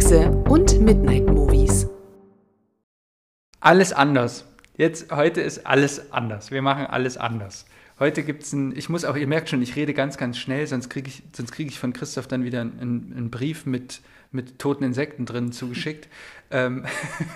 Kekse und Midnight Movies. Alles anders. Jetzt, heute ist alles anders. Wir machen alles anders. Heute gibt es ein, ich muss auch, ihr merkt schon, ich rede ganz, ganz schnell, sonst kriege ich, krieg ich von Christoph dann wieder einen, einen Brief mit, mit toten Insekten drin zugeschickt. ähm,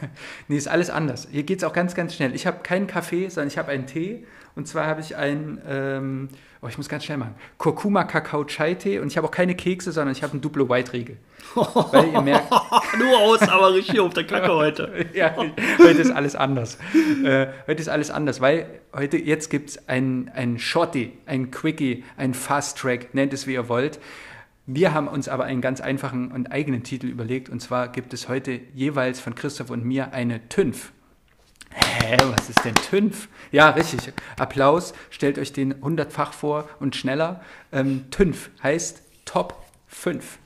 nee, ist alles anders. Hier geht es auch ganz, ganz schnell. Ich habe keinen Kaffee, sondern ich habe einen Tee. Und zwar habe ich einen, ähm, oh, ich muss ganz schnell machen, Kurkuma Kakao Chai Tee. Und ich habe auch keine Kekse, sondern ich habe einen Duplo White Riegel. Weil ihr merkt. Nur aus, aber richtig auf der Kacke heute. ja, heute ist alles anders. Äh, heute ist alles anders, weil heute, jetzt gibt es einen, einen Shorty, einen Quickie, einen Fast Track, nennt es wie ihr wollt. Wir haben uns aber einen ganz einfachen und eigenen Titel überlegt. Und zwar gibt es heute jeweils von Christoph und mir eine TÜNF. Hä, was ist denn TÜNF? Ja, richtig. Applaus. Stellt euch den hundertfach vor und schneller. Ähm, TÜNF heißt Top 5.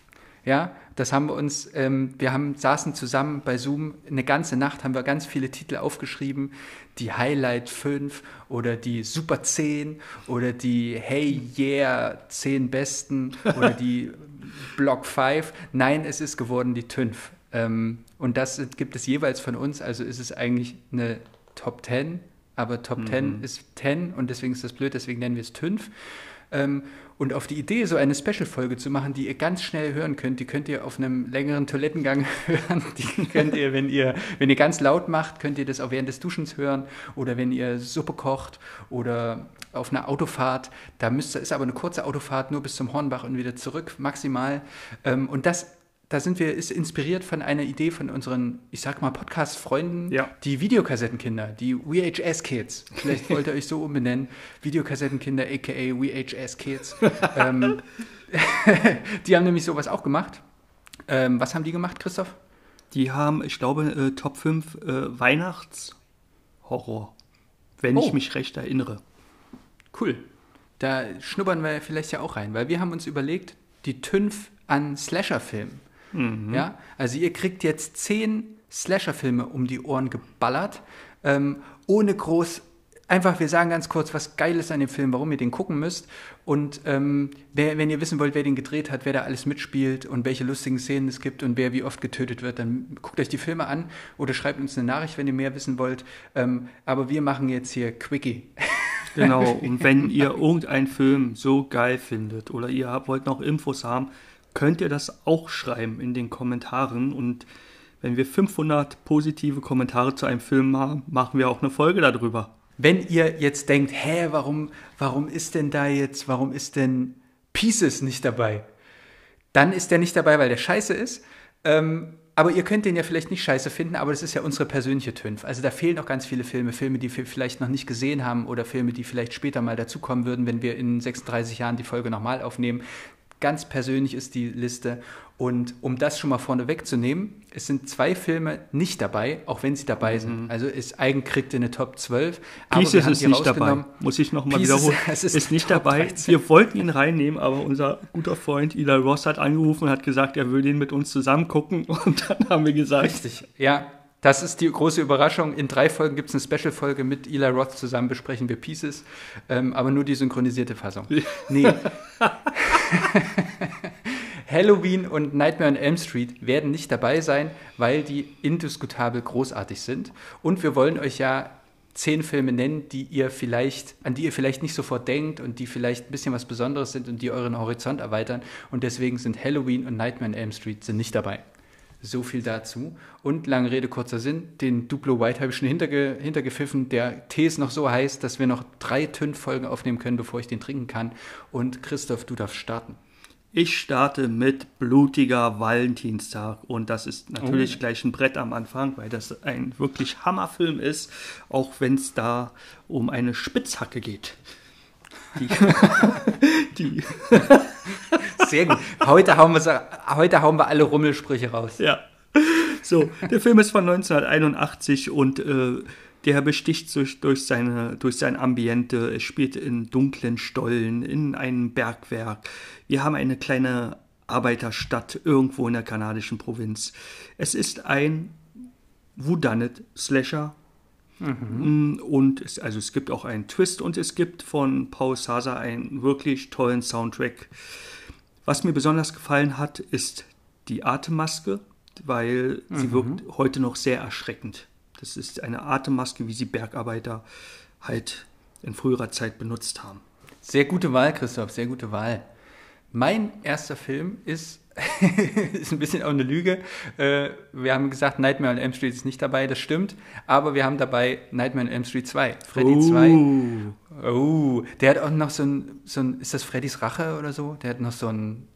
Ja, das haben wir uns, ähm, wir haben, saßen zusammen bei Zoom eine ganze Nacht, haben wir ganz viele Titel aufgeschrieben, die Highlight 5 oder die Super 10 oder die Hey Yeah 10 Besten oder die Block 5. Nein, es ist geworden die TÜNF. Ähm, und das gibt es jeweils von uns, also ist es eigentlich eine Top 10, aber Top mhm. 10 ist 10 und deswegen ist das blöd, deswegen nennen wir es TÜNF. Ähm, und auf die Idee, so eine Special-Folge zu machen, die ihr ganz schnell hören könnt, die könnt ihr auf einem längeren Toilettengang hören. Die könnt ihr, wenn ihr, wenn ihr ganz laut macht, könnt ihr das auch während des Duschens hören oder wenn ihr Suppe kocht oder auf einer Autofahrt. Da müsst, ist aber eine kurze Autofahrt, nur bis zum Hornbach und wieder zurück, maximal. Ähm, und das da sind wir, ist inspiriert von einer Idee von unseren, ich sag mal, Podcast-Freunden, ja. die Videokassettenkinder, die VHS-Kids. Vielleicht wollt ihr euch so umbenennen. Videokassettenkinder, aka VHS-Kids. ähm, die haben nämlich sowas auch gemacht. Ähm, was haben die gemacht, Christoph? Die haben, ich glaube, äh, Top 5 äh, Weihnachtshorror, wenn oh. ich mich recht erinnere. Cool. Da schnuppern wir vielleicht ja auch rein, weil wir haben uns überlegt, die TÜNF an Slasher-Filmen. Mhm. Ja? Also ihr kriegt jetzt zehn Slasher-Filme um die Ohren geballert, ähm, ohne groß einfach, wir sagen ganz kurz, was geil ist an dem Film, warum ihr den gucken müsst. Und ähm, wer, wenn ihr wissen wollt, wer den gedreht hat, wer da alles mitspielt und welche lustigen Szenen es gibt und wer wie oft getötet wird, dann guckt euch die Filme an oder schreibt uns eine Nachricht, wenn ihr mehr wissen wollt. Ähm, aber wir machen jetzt hier Quickie. Genau, und wenn ihr irgendeinen Film so geil findet oder ihr habt, wollt noch Infos haben, könnt ihr das auch schreiben in den Kommentaren. Und wenn wir 500 positive Kommentare zu einem Film haben, machen wir auch eine Folge darüber. Wenn ihr jetzt denkt, hä, warum, warum ist denn da jetzt, warum ist denn Pieces nicht dabei? Dann ist der nicht dabei, weil der scheiße ist. Ähm, aber ihr könnt den ja vielleicht nicht scheiße finden, aber das ist ja unsere persönliche Tünf. Also da fehlen noch ganz viele Filme, Filme, die wir vielleicht noch nicht gesehen haben oder Filme, die vielleicht später mal dazukommen würden, wenn wir in 36 Jahren die Folge nochmal aufnehmen. Ganz persönlich ist die Liste. Und um das schon mal vorne wegzunehmen, es sind zwei Filme nicht dabei, auch wenn sie dabei sind. Mhm. Also ist Eigen kriegt in eine Top 12. Pieces ist nicht dabei, muss ich nochmal wiederholen. ist, ist nicht dabei. 13. Wir wollten ihn reinnehmen, aber unser guter Freund Eli Ross hat angerufen und hat gesagt, er will den mit uns zusammen gucken. Und dann haben wir gesagt. Richtig, ja. Das ist die große Überraschung. In drei Folgen gibt es eine Special-Folge mit Eli Roth zusammen, besprechen wir Pieces, ähm, aber nur die synchronisierte Fassung. Nee. Halloween und Nightmare on Elm Street werden nicht dabei sein, weil die indiskutabel großartig sind. Und wir wollen euch ja zehn Filme nennen, die ihr vielleicht, an die ihr vielleicht nicht sofort denkt und die vielleicht ein bisschen was Besonderes sind und die euren Horizont erweitern. Und deswegen sind Halloween und Nightmare on Elm Street sind nicht dabei. So viel dazu. Und lange Rede, kurzer Sinn, den Duplo White habe ich schon hinterge hintergepfiffen. Der Tee ist noch so heiß, dass wir noch drei Tünn-Folgen aufnehmen können, bevor ich den trinken kann. Und Christoph, du darfst starten. Ich starte mit blutiger Valentinstag und das ist natürlich oh. gleich ein Brett am Anfang, weil das ein wirklich Hammerfilm ist, auch wenn es da um eine Spitzhacke geht. Die, die Sehr gut. Heute hauen, wir, heute hauen wir alle Rummelsprüche raus. Ja. So, der Film ist von 1981 und äh, der besticht durch, durch, seine, durch sein Ambiente. Es spielt in dunklen Stollen, in einem Bergwerk. Wir haben eine kleine Arbeiterstadt irgendwo in der kanadischen Provinz. Es ist ein Whodunit Slasher. Mhm. Und es, also es gibt auch einen Twist und es gibt von Paul Sasa einen wirklich tollen Soundtrack. Was mir besonders gefallen hat, ist die Atemmaske, weil sie wirkt heute noch sehr erschreckend. Das ist eine Atemmaske, wie sie Bergarbeiter halt in früherer Zeit benutzt haben. Sehr gute Wahl, Christoph, sehr gute Wahl. Mein erster Film ist, ist ein bisschen auch eine Lüge. Äh, wir haben gesagt, Nightmare on Elm Street ist nicht dabei, das stimmt. Aber wir haben dabei Nightmare on Elm Street 2. Freddy Oh. 2. Oh, der hat auch noch so ein, so ein, ist das Freddys Rache oder so? Der hat noch so einen,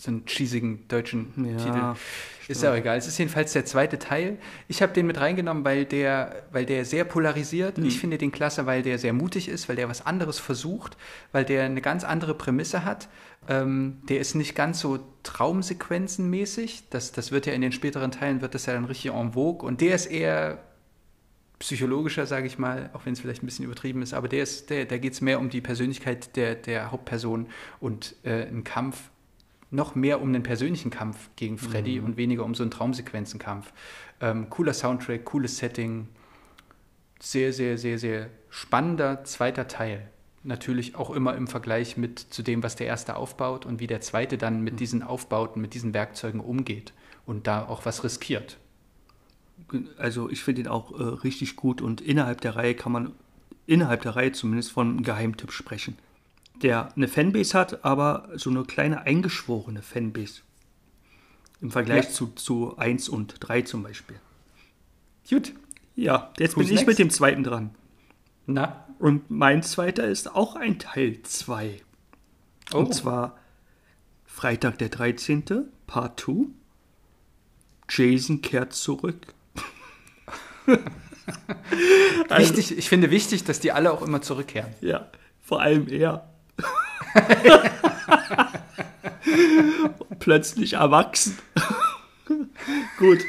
so einen cheesigen deutschen Ja, Titel. Ist ja auch egal. Es ist jedenfalls der zweite Teil. Ich habe den mit reingenommen, weil der, weil der sehr polarisiert. Ich finde den klasse, weil der sehr mutig ist, weil der was anderes versucht, weil der eine ganz andere Prämisse hat. Ähm, der ist nicht ganz so Traumsequenzenmäßig. Das, das wird ja in den späteren Teilen, wird das ja dann richtig en vogue. Und der ist eher psychologischer, sage ich mal, auch wenn es vielleicht ein bisschen übertrieben ist, aber der ist, der, da geht es mehr um die Persönlichkeit der, der Hauptperson und äh, ein Kampf, noch mehr um einen persönlichen Kampf gegen Freddy und weniger um so einen Traumsequenzenkampf. Ähm, cooler Soundtrack, cooles Setting, sehr, sehr, sehr, sehr spannender zweiter Teil. Natürlich auch immer im Vergleich mit zu dem, was der erste aufbaut und wie der zweite dann mit diesen Aufbauten, mit diesen Werkzeugen umgeht und da auch was riskiert. Also ich finde ihn auch äh, richtig gut und innerhalb der Reihe kann man, innerhalb der Reihe zumindest von einem Geheimtipp sprechen. Der eine Fanbase hat, aber so eine kleine eingeschworene Fanbase. Im Vergleich Ja. zu, zu 1 und 3 zum Beispiel. Gut. Ja, jetzt Who's bin ich next? mit dem zweiten dran. Na, Und mein zweiter ist auch ein Teil 2. Oh. Und zwar Freitag der 13. Part 2. Jason kehrt zurück. wichtig, ich finde wichtig, dass die alle auch immer zurückkehren. Ja, vor allem er. Plötzlich erwachsen. Gut.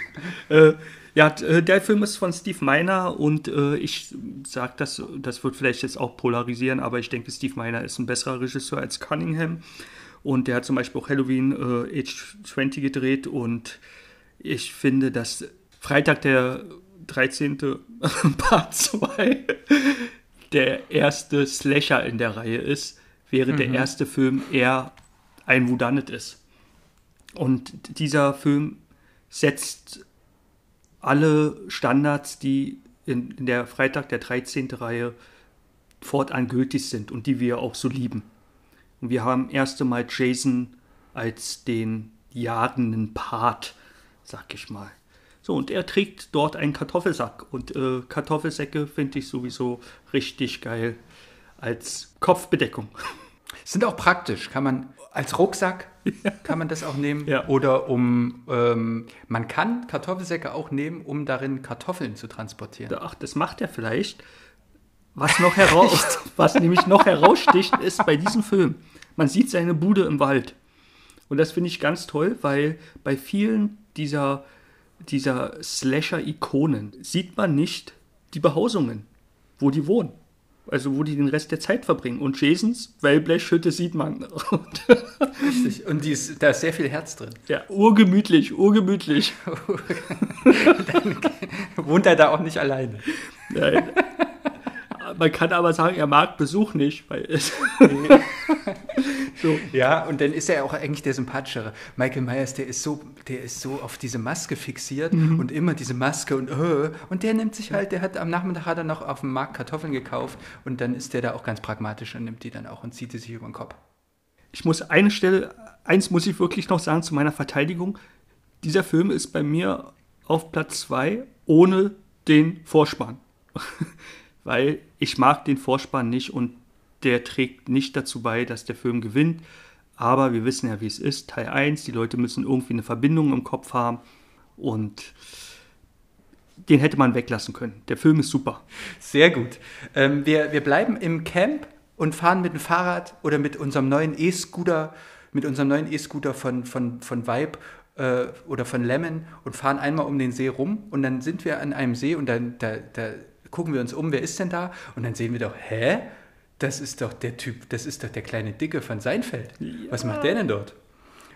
Äh, ja, äh, der Film ist von Steve Miner und äh, ich sag das, das wird vielleicht jetzt auch polarisieren, aber ich denke, Steve Miner ist ein besserer Regisseur als Cunningham. Und der hat zum Beispiel auch Halloween äh, Age 20 gedreht und ich finde, dass Freitag der 13. Part 2 der erste Slasher in der Reihe ist, während der erste Film eher ein Whodunit ist. Und dieser Film setzt alle Standards, die in, in der Freitag der 13. Reihe fortan gültig sind und die wir auch so lieben. Und wir haben erst einmal Jason als den jagenden Part, sag ich mal. So, und er trägt dort einen Kartoffelsack. Und äh, Kartoffelsäcke finde ich sowieso richtig geil als Kopfbedeckung. Sind auch praktisch. Kann man als Rucksack kann man das auch nehmen. Ja. Oder um ähm, man kann Kartoffelsäcke auch nehmen, um darin Kartoffeln zu transportieren. Ach, das macht er vielleicht. Was noch heraus, was nämlich noch heraussticht, ist bei diesem Film. Man sieht seine Bude im Wald. Und das finde ich ganz toll, weil bei vielen dieser, dieser Slasher-Ikonen sieht man nicht die Behausungen, wo die wohnen. Also wo die den Rest der Zeit verbringen. Und Jasons Wellblechhütte sieht man. Richtig. Und die ist, da ist sehr viel Herz drin. ja, urgemütlich, urgemütlich. Wohnt er da auch nicht alleine? Nein. Man kann aber sagen, er mag Besuch nicht, weil es so, Ja, und dann ist er auch eigentlich der sympathischere. Michael Myers, der ist so, der ist so auf diese Maske fixiert und immer diese Maske und äh, und der nimmt sich halt, der hat am Nachmittag hat er noch auf dem Markt Kartoffeln gekauft und dann ist der da auch ganz pragmatisch und nimmt die dann auch und zieht die sich über den Kopf. Ich muss eine Stelle, eins muss ich wirklich noch sagen zu meiner Verteidigung. Dieser Film ist bei mir auf Platz 2 ohne den Vorspann. Weil ich mag den Vorspann nicht und der trägt nicht dazu bei, dass der Film gewinnt. Aber wir wissen ja, wie es ist. Teil 1, die Leute müssen irgendwie eine Verbindung im Kopf haben und den hätte man weglassen können. Der Film ist super. Sehr gut. Ähm, wir, wir bleiben im Camp und fahren mit dem Fahrrad oder mit unserem neuen E-Scooter, mit unserem neuen E-Scooter von, von, von Vibe äh, oder von Lemon und fahren einmal um den See rum und dann sind wir an einem See und dann da, da gucken wir uns um, wer ist denn da? Und dann sehen wir doch, hä? Das ist doch der Typ, das ist doch der kleine Dicke von Seinfeld. Was macht der denn dort?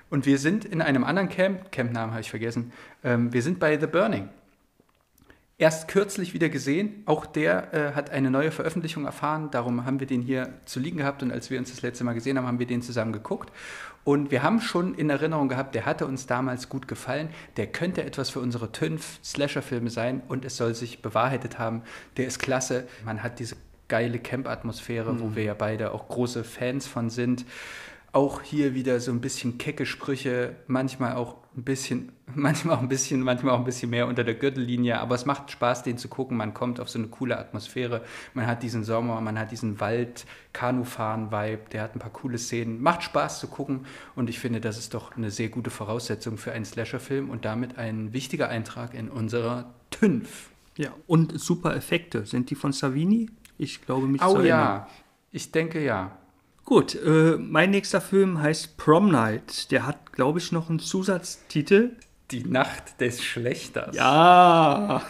Und wir sind in einem anderen Camp, Campnamen habe ich vergessen, ähm, wir sind bei The Burning. erst kürzlich wieder gesehen. Auch der äh, hat eine neue Veröffentlichung erfahren. Darum haben wir den hier zu liegen gehabt. Und als wir uns das letzte Mal gesehen haben, haben wir den zusammen geguckt. Und wir haben schon in Erinnerung gehabt, der hatte uns damals gut gefallen. Der könnte etwas für unsere TÜNF Slasher-Filme sein. Und es soll sich bewahrheitet haben. Der ist klasse. Man hat diese geile Camp-Atmosphäre, mhm. wo wir ja beide auch große Fans von sind. Auch hier wieder so ein bisschen kecke Sprüche, manchmal auch ein bisschen, manchmal auch ein bisschen, manchmal auch ein bisschen mehr unter der Gürtellinie, aber es macht Spaß, den zu gucken. Man kommt auf so eine coole Atmosphäre. Man hat diesen Sommer, man hat diesen Wald, Kanufahren-Vibe, der hat ein paar coole Szenen. Macht Spaß zu gucken und ich finde, das ist doch eine sehr gute Voraussetzung für einen Slasher-Film und damit ein wichtiger Eintrag in unserer TÜNF. Ja, und super Effekte. Sind die von Savini? Ich glaube mich oh, zu erinnern. ja, ich denke ja. Gut, äh, mein nächster Film heißt Prom Night. Der hat, glaube ich, noch einen Zusatztitel. Die Nacht des Schlechters. Ja.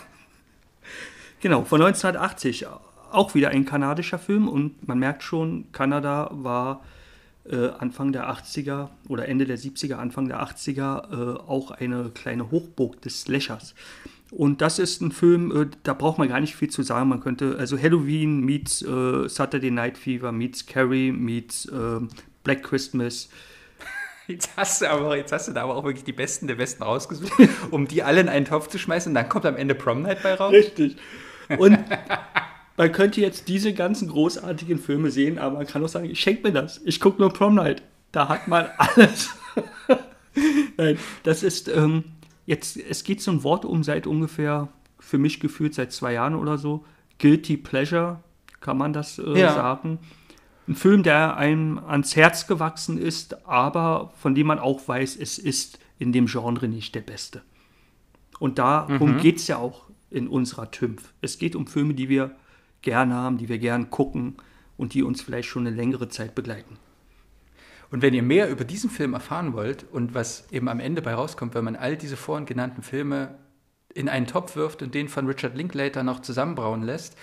Genau, von 1980. Auch wieder ein kanadischer Film und man merkt schon, Kanada war äh, Anfang der 80er oder Ende der 70er, Anfang der 80er äh, auch eine kleine Hochburg des Slashers. Und das ist ein Film, äh, da braucht man gar nicht viel zu sagen. Man könnte, also Halloween meets äh, Saturday Night Fever, meets Carrie, meets äh, Black Christmas. Jetzt hast, du aber, jetzt hast du da aber auch wirklich die Besten der Besten rausgesucht, um die alle in einen Topf zu schmeißen und dann kommt am Ende Prom Night bei raus. Richtig. Und man könnte jetzt diese ganzen großartigen Filme sehen, aber man kann auch sagen, schenkt mir das. Ich gucke nur Prom Night. Da hat man alles. Nein, das ist, ähm, jetzt, es geht so ein Wort um seit ungefähr, für mich gefühlt seit zwei Jahren oder so. Guilty Pleasure, kann man das äh, ja. sagen. Ein Film, der einem ans Herz gewachsen ist, aber von dem man auch weiß, es ist in dem Genre nicht der beste. Und darum mhm. geht es ja auch in unserer TÜMF. Es geht um Filme, die wir gerne haben, die wir gerne gucken und die uns vielleicht schon eine längere Zeit begleiten. Und wenn ihr mehr über diesen Film erfahren wollt und was eben am Ende bei rauskommt, wenn man all diese vorhin genannten Filme in einen Topf wirft und den von Richard Linklater noch zusammenbrauen lässt,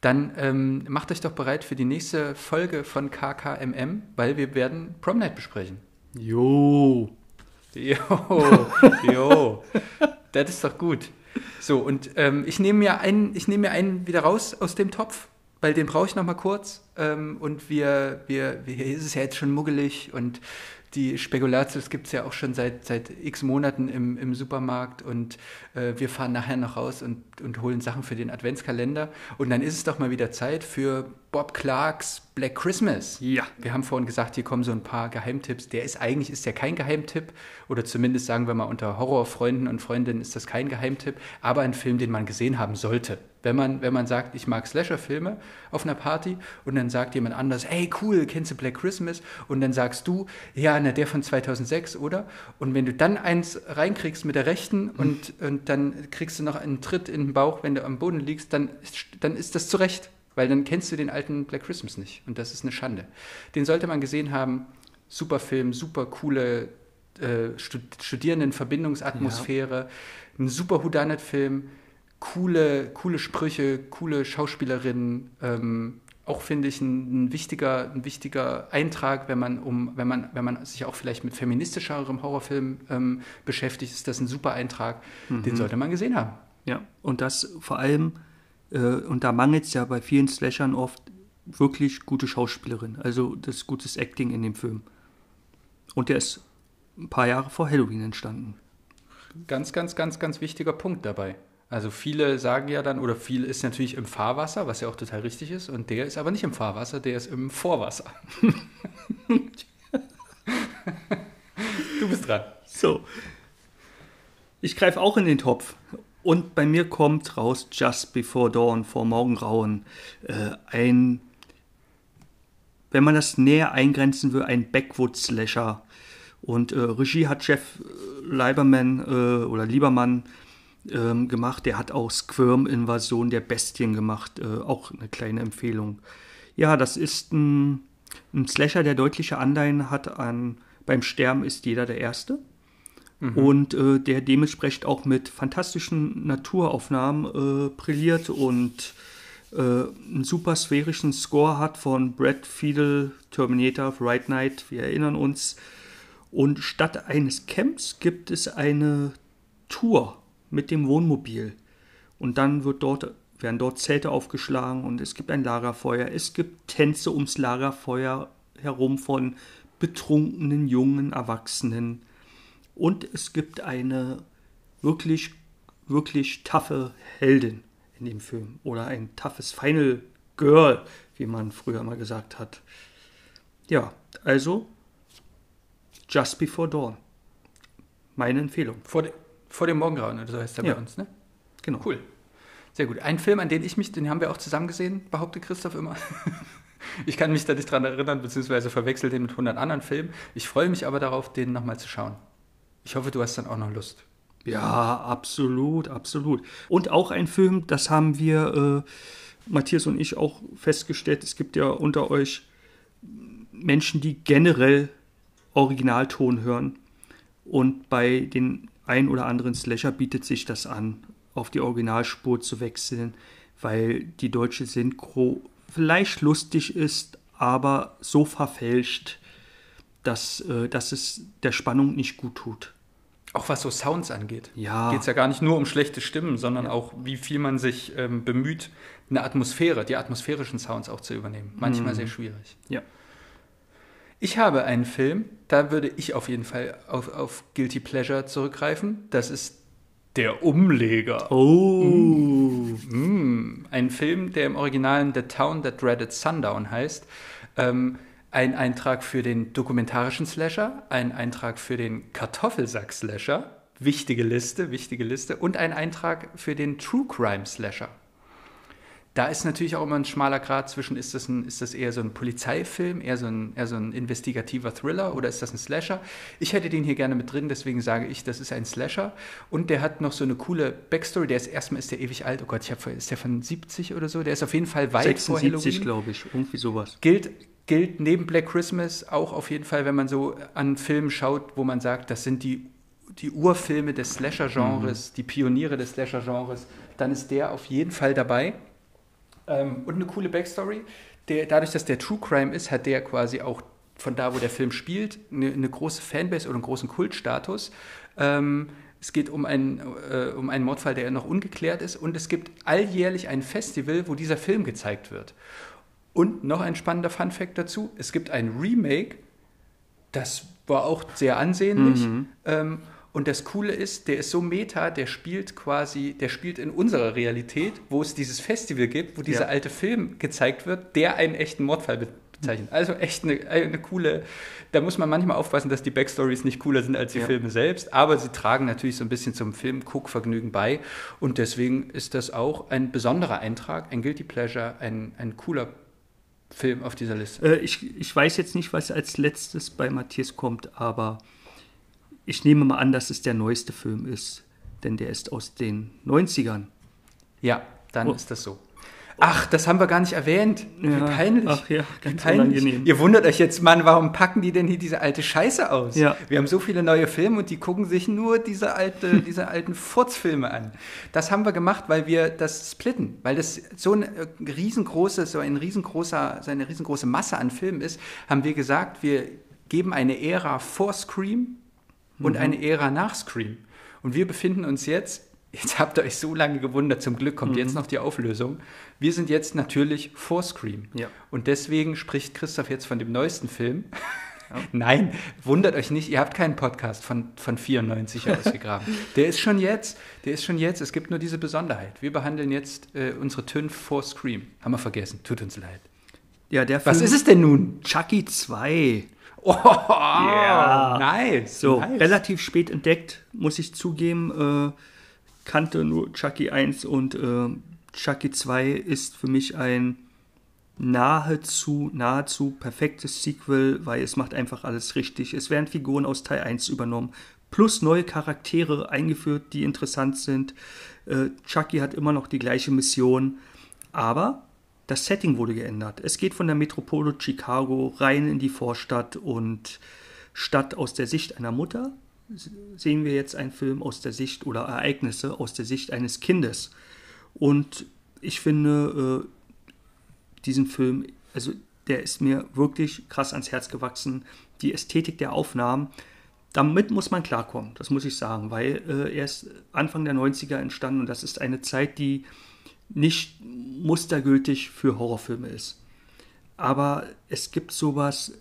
dann ähm, macht euch doch bereit für die nächste Folge von KKMM, weil wir werden Prom Night besprechen. Jo. Jo, jo. das ist doch gut. So, und ähm, ich nehme mir einen, ich nehme mir einen wieder raus aus dem Topf weil den brauche ich noch mal kurz. Ähm, und wir, wir, wir, hier ist es ja jetzt schon muggelig und die Spekulatius gibt es ja auch schon seit, seit x Monaten im, im Supermarkt und äh, wir fahren nachher noch raus und, und holen Sachen für den Adventskalender. Und dann ist es doch mal wieder Zeit für Bob Clarks Black Christmas. Ja. Wir haben vorhin gesagt, hier kommen so ein paar Geheimtipps. Der ist eigentlich ist der kein Geheimtipp oder zumindest sagen wir mal unter Horrorfreunden und Freundinnen ist das kein Geheimtipp, aber ein Film, den man gesehen haben sollte. Wenn man, wenn man sagt, ich mag Slasher-Filme auf einer Party und dann sagt jemand anders, hey cool, kennst du Black Christmas? Und dann sagst du, ja, na der von 2006, oder? Und wenn du dann eins reinkriegst mit der rechten und, und dann kriegst du noch einen Tritt in den Bauch, wenn du am Boden liegst, dann, dann ist das zurecht, weil dann kennst du den alten Black Christmas nicht und das ist eine Schande. Den sollte man gesehen haben. Super Film, super coole äh, Studierendenverbindungsatmosphäre, ja. ein super Houdanet-Film coole, coole Sprüche, coole Schauspielerinnen. Ähm, auch finde ich ein, ein, wichtiger, ein wichtiger Eintrag, wenn man um, wenn man, wenn man sich auch vielleicht mit feministischerem Horrorfilm ähm, beschäftigt, ist das ein super Eintrag. Mhm. Den sollte man gesehen haben. Ja, und das vor allem, äh, und da mangelt es ja bei vielen Slashern oft wirklich gute Schauspielerin, also das gutes Acting in dem Film. Und der ist ein paar Jahre vor Halloween entstanden. Ganz, ganz, ganz, ganz wichtiger Punkt dabei. Also viele sagen ja dann, oder viel ist natürlich im Fahrwasser, was ja auch total richtig ist, und der ist aber nicht im Fahrwasser, der ist im Vorwasser. du bist dran. So. Ich greife auch in den Topf. Und bei mir kommt raus Just Before Dawn, vor Morgengrauen, äh, ein, wenn man das näher eingrenzen will, ein Backwood-Slasher. Und äh, Regie hat Jeff Lieberman äh, oder Liebermann ähm, gemacht. Der hat auch Squirm Invasion der Bestien gemacht. Äh, auch eine kleine Empfehlung. Ja, das ist ein, ein Slasher, der deutliche Anleihen hat an Beim Sterben ist jeder der Erste. Mhm. Und äh, der dementsprechend auch mit fantastischen Naturaufnahmen äh, brilliert und äh, einen super sphärischen Score hat von Brad Fiedel, Terminator, Right Night, wir erinnern uns. Und statt eines Camps gibt es eine Tour mit dem Wohnmobil. Und dann wird dort, werden dort Zelte aufgeschlagen und es gibt ein Lagerfeuer. Es gibt Tänze ums Lagerfeuer herum von betrunkenen jungen Erwachsenen. Und es gibt eine wirklich, wirklich taffe Heldin in dem Film. Oder ein toughes Final Girl, wie man früher mal gesagt hat. Ja, also Just Before Dawn. Meine Empfehlung. Vor, de, vor dem Morgengrauen, oder so heißt der Ja. bei uns, ne? Genau. Cool. Sehr gut. Ein Film, an den ich mich, den haben wir auch zusammen gesehen, behauptet Christoph immer. Ich kann mich da nicht dran erinnern, beziehungsweise verwechsel den mit 100 anderen Filmen. Ich freue mich aber darauf, den nochmal zu schauen. Ich hoffe, du hast dann auch noch Lust. Ja, absolut, absolut. Und auch ein Film, das haben wir, äh, Matthias und ich, auch festgestellt. Es gibt ja unter euch Menschen, die generell Originalton hören. Und bei den ein oder anderen Slasher bietet sich das an, auf die Originalspur zu wechseln, weil die deutsche Synchro vielleicht lustig ist, aber so verfälscht, dass, äh, dass es der Spannung nicht gut tut. Auch was so Sounds angeht. Ja. Geht es ja gar nicht nur um schlechte Stimmen, sondern auch, wie viel man sich ähm, bemüht, eine Atmosphäre, die atmosphärischen Sounds auch zu übernehmen. Manchmal sehr schwierig. Ja. Ich habe einen Film, da würde ich auf jeden Fall auf, auf Guilty Pleasure zurückgreifen. Das ist Der Umleger. Oh. Mm, ein Film, der im Originalen The Town That Dreaded Sundown heißt. Ähm, ein Eintrag für den dokumentarischen Slasher, ein Eintrag für den Kartoffelsack-Slasher, wichtige Liste, wichtige Liste, und ein Eintrag für den True Crime Slasher. Da ist natürlich auch immer ein schmaler Grad zwischen, ist das, ein, ist das eher so ein Polizeifilm, eher so ein, eher so ein investigativer Thriller oder ist das ein Slasher? Ich hätte den hier gerne mit drin, deswegen sage ich, das ist ein Slasher. Und der hat noch so eine coole Backstory. Der ist erstmal ist der ewig alt. Oh Gott, ich hab, ist der von 70 oder so? Der ist auf jeden Fall weit vor 76, Halloween. glaube ich. Irgendwie sowas. Gilt, gilt neben Black Christmas auch auf jeden Fall, wenn man so an Filmen schaut, wo man sagt, das sind die, die Urfilme des Slasher-Genres, die Pioniere des Slasher-Genres, dann ist der auf jeden Fall dabei. Ähm, und eine coole Backstory. Der, dadurch, dass der True Crime ist, hat der quasi auch von da, wo der Film spielt, eine, eine große Fanbase oder einen großen Kultstatus. Ähm, es geht um einen, äh, um einen Mordfall, der noch ungeklärt ist. Und es gibt alljährlich ein Festival, wo dieser Film gezeigt wird. Und noch ein spannender Fun-Fact dazu: Es gibt ein Remake, das war auch sehr ansehnlich. Ähm, und das Coole ist, der ist so meta, der spielt quasi, der spielt in unserer Realität, wo es dieses Festival gibt, wo dieser Ja. alte Film gezeigt wird, der einen echten Mordfall be- bezeichnet. Also echt eine, eine coole, da muss man manchmal aufpassen, dass die Backstories nicht cooler sind als die Ja. Filme selbst, aber sie tragen natürlich so ein bisschen zum Film-Guckvergnügen bei. Und deswegen ist das auch ein besonderer Eintrag, ein Guilty Pleasure, ein, ein cooler Film auf dieser Liste. Äh, ich, ich weiß jetzt nicht, was als letztes bei Matthias kommt, aber ich nehme mal an, dass es der neueste Film ist, denn der ist aus den 90ern. Ja, dann Oh. ist das so. Ach, das haben wir gar nicht erwähnt. Wie Ja, peinlich. ach ja, Wie ganz peinlich. unangenehm. Ihr wundert euch jetzt, Mann, warum packen die denn hier diese alte Scheiße aus? Ja. Wir haben so viele neue Filme und die gucken sich nur diese, alte, diese alten Furzfilme an. Das haben wir gemacht, weil wir das splitten, weil das so eine äh, riesengroße, so ein riesengroßer, so eine riesengroße Masse an Filmen ist, haben wir gesagt, wir geben eine Ära vor Scream und eine Ära nach Scream. Und wir befinden uns jetzt, jetzt habt ihr euch so lange gewundert, zum Glück kommt jetzt noch die Auflösung. Wir sind jetzt natürlich vor Scream. Ja. Und deswegen spricht Christoph jetzt von dem neuesten Film. Nein, wundert euch nicht, ihr habt keinen Podcast von, von 94 ausgegraben. der ist schon jetzt, der ist schon jetzt, es gibt nur diese Besonderheit. Wir behandeln jetzt äh, unsere TÜV vor Scream. Haben wir vergessen, tut uns leid. Ja, der Was Film ist es denn nun? Chucky 2. Oh, Ja. nice. So, nice. relativ spät entdeckt, muss ich zugeben. Äh, kannte nur Chucky 1 und äh, Chucky 2 ist für mich ein nahezu, nahezu perfektes Sequel, weil es macht einfach alles richtig. Es werden Figuren aus Teil 1 übernommen, plus neue Charaktere eingeführt, die interessant sind. Äh, Chucky hat immer noch die gleiche Mission, aber das Setting wurde geändert. Es geht von der Metropole Chicago rein in die Vorstadt und statt aus der Sicht einer Mutter sehen wir jetzt einen Film aus der Sicht oder Ereignisse aus der Sicht eines Kindes. Und ich finde äh, diesen Film, also der ist mir wirklich krass ans Herz gewachsen. Die Ästhetik der Aufnahmen, damit muss man klarkommen, das muss ich sagen, weil äh, er ist Anfang der 90er entstanden und das ist eine Zeit, die nicht mustergültig für Horrorfilme ist. Aber es gibt sowas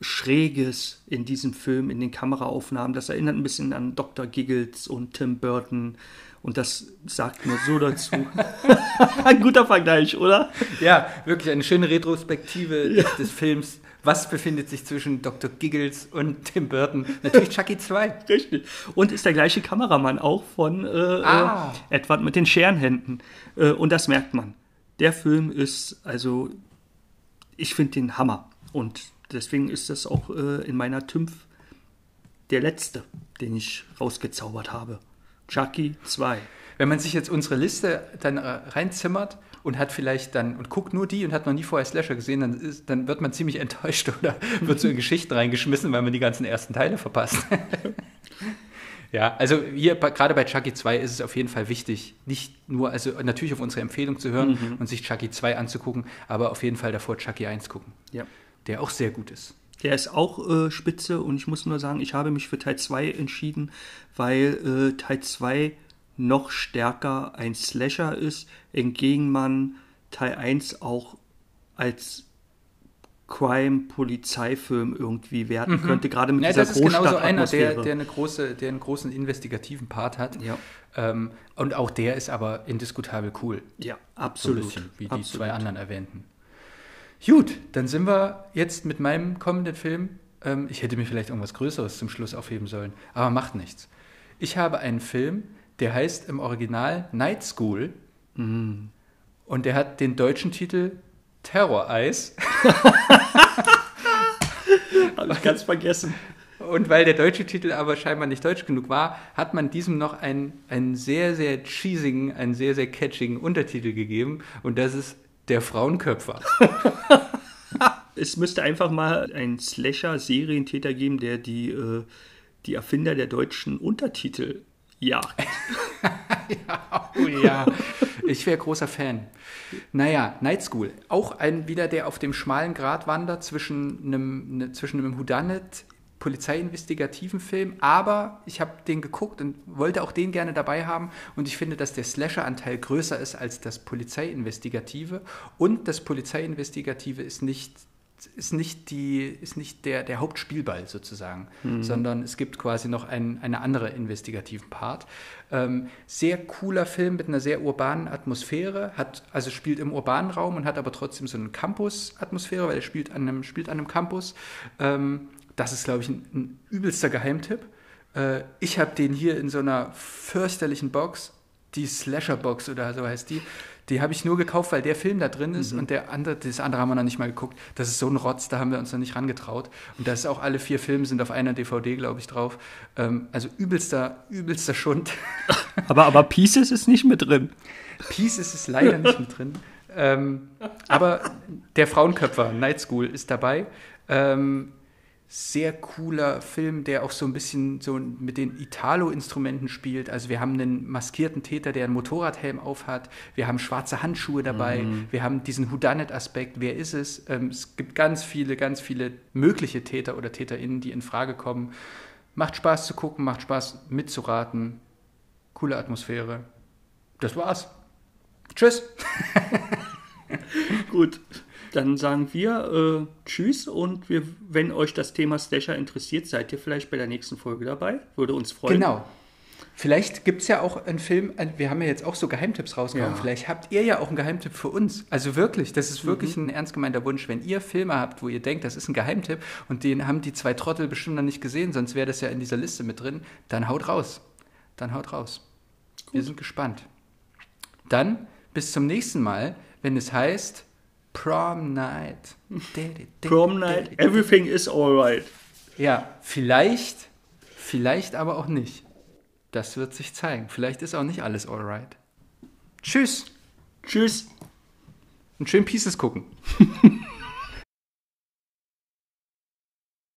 Schräges in diesem Film, in den Kameraaufnahmen. Das erinnert ein bisschen an Dr. Giggles und Tim Burton. Und das sagt mir so dazu. ein guter Vergleich, oder? Ja, wirklich eine schöne Retrospektive ja. des, Films. Was befindet sich zwischen Dr. Giggles und Tim Burton? Natürlich Chucky 2. Richtig. Und ist der gleiche Kameramann auch von äh, ah. äh, Edward mit den Scherenhänden. Äh, und das merkt man. Der Film ist, also, ich finde den Hammer. Und deswegen ist das auch äh, in meiner TÜMF der letzte, den ich rausgezaubert habe. Chucky 2. Wenn man sich jetzt unsere Liste dann äh, reinzimmert und hat vielleicht dann und guckt nur die und hat noch nie vorher Slasher gesehen, dann, ist, dann wird man ziemlich enttäuscht oder wird so in Geschichten reingeschmissen, weil man die ganzen ersten Teile verpasst. ja, also hier gerade bei Chucky 2 ist es auf jeden Fall wichtig, nicht nur, also natürlich auf unsere Empfehlung zu hören mhm. und sich Chucky 2 anzugucken, aber auf jeden Fall davor Chucky 1 gucken. Ja der auch sehr gut ist. Der ist auch äh, spitze und ich muss nur sagen, ich habe mich für Teil 2 entschieden, weil äh, Teil 2 noch stärker ein Slasher ist, entgegen man Teil 1 auch als Crime-Polizeifilm irgendwie werten mhm. könnte, gerade mit ja, dieser Das ist genauso einer, der, der, eine große, der einen großen investigativen Part hat. Ja. Ähm, und auch der ist aber indiskutabel cool. Ja, absolut. So bisschen, wie absolut. die zwei anderen erwähnten. Gut, dann sind wir jetzt mit meinem kommenden Film. Ähm, ich hätte mir vielleicht irgendwas Größeres zum Schluss aufheben sollen, aber macht nichts. Ich habe einen Film, der heißt im Original Night School mm. und der hat den deutschen Titel Terror Eyes. habe ich ganz vergessen. Und weil der deutsche Titel aber scheinbar nicht deutsch genug war, hat man diesem noch einen, einen sehr, sehr cheesigen, einen sehr, sehr catchigen Untertitel gegeben. Und das ist der Frauenköpfer. es müsste einfach mal einen Slasher-Serientäter geben, der die, äh, die Erfinder der deutschen Untertitel jagt. ja, oh ja, ich wäre großer Fan. Naja, Night School. Auch ein wieder, der auf dem schmalen Grat wandert zwischen einem, ne, zwischen einem Houdanet polizeiinvestigativen Film, aber ich habe den geguckt und wollte auch den gerne dabei haben und ich finde, dass der Slasher-Anteil größer ist als das Polizeiinvestigative und das Polizeiinvestigative ist nicht ist nicht, die, ist nicht der, der Hauptspielball sozusagen, mhm. sondern es gibt quasi noch einen eine andere investigativen Part. Ähm, sehr cooler Film mit einer sehr urbanen Atmosphäre, hat, also spielt im urbanen Raum und hat aber trotzdem so eine Campus-Atmosphäre, weil er spielt an einem, spielt an einem Campus. Ähm, das ist, glaube ich, ein, ein übelster Geheimtipp. Äh, ich habe den hier in so einer fürchterlichen Box, die Slasher-Box oder so heißt die. Die habe ich nur gekauft, weil der Film da drin ist mhm. und der andere, das andere haben wir noch nicht mal geguckt. Das ist so ein Rotz, da haben wir uns noch nicht rangetraut. Und da ist auch alle vier Filme sind auf einer DVD, glaube ich, drauf. Ähm, also übelster, übelster Schund. aber, aber Pieces ist nicht mit drin. Pieces ist leider nicht mit drin. Ähm, aber der Frauenköpfer, Night School, ist dabei. Ähm, sehr cooler Film, der auch so ein bisschen so mit den Italo-Instrumenten spielt. Also wir haben einen maskierten Täter, der einen Motorradhelm aufhat. Wir haben schwarze Handschuhe dabei. Mhm. Wir haben diesen Houdanet-Aspekt. Wer ist es? Ähm, es gibt ganz viele, ganz viele mögliche Täter oder TäterInnen, die in Frage kommen. Macht Spaß zu gucken, macht Spaß mitzuraten. Coole Atmosphäre. Das war's. Tschüss. Gut dann sagen wir äh, Tschüss und wir, wenn euch das Thema Slasher interessiert, seid ihr vielleicht bei der nächsten Folge dabei. Würde uns freuen. Genau. Vielleicht gibt es ja auch einen Film, wir haben ja jetzt auch so Geheimtipps rausgehauen, ja. vielleicht habt ihr ja auch einen Geheimtipp für uns. Also wirklich, das ist wirklich mhm. ein ernst gemeinter Wunsch. Wenn ihr Filme habt, wo ihr denkt, das ist ein Geheimtipp und den haben die zwei Trottel bestimmt noch nicht gesehen, sonst wäre das ja in dieser Liste mit drin, dann haut raus. Dann haut raus. Gut. Wir sind gespannt. Dann bis zum nächsten Mal, wenn es heißt Prom Night. Prom Night, everything is alright. Ja, vielleicht, vielleicht aber auch nicht. Das wird sich zeigen. Vielleicht ist auch nicht alles alright. Tschüss. Tschüss. Und schön Pieces gucken.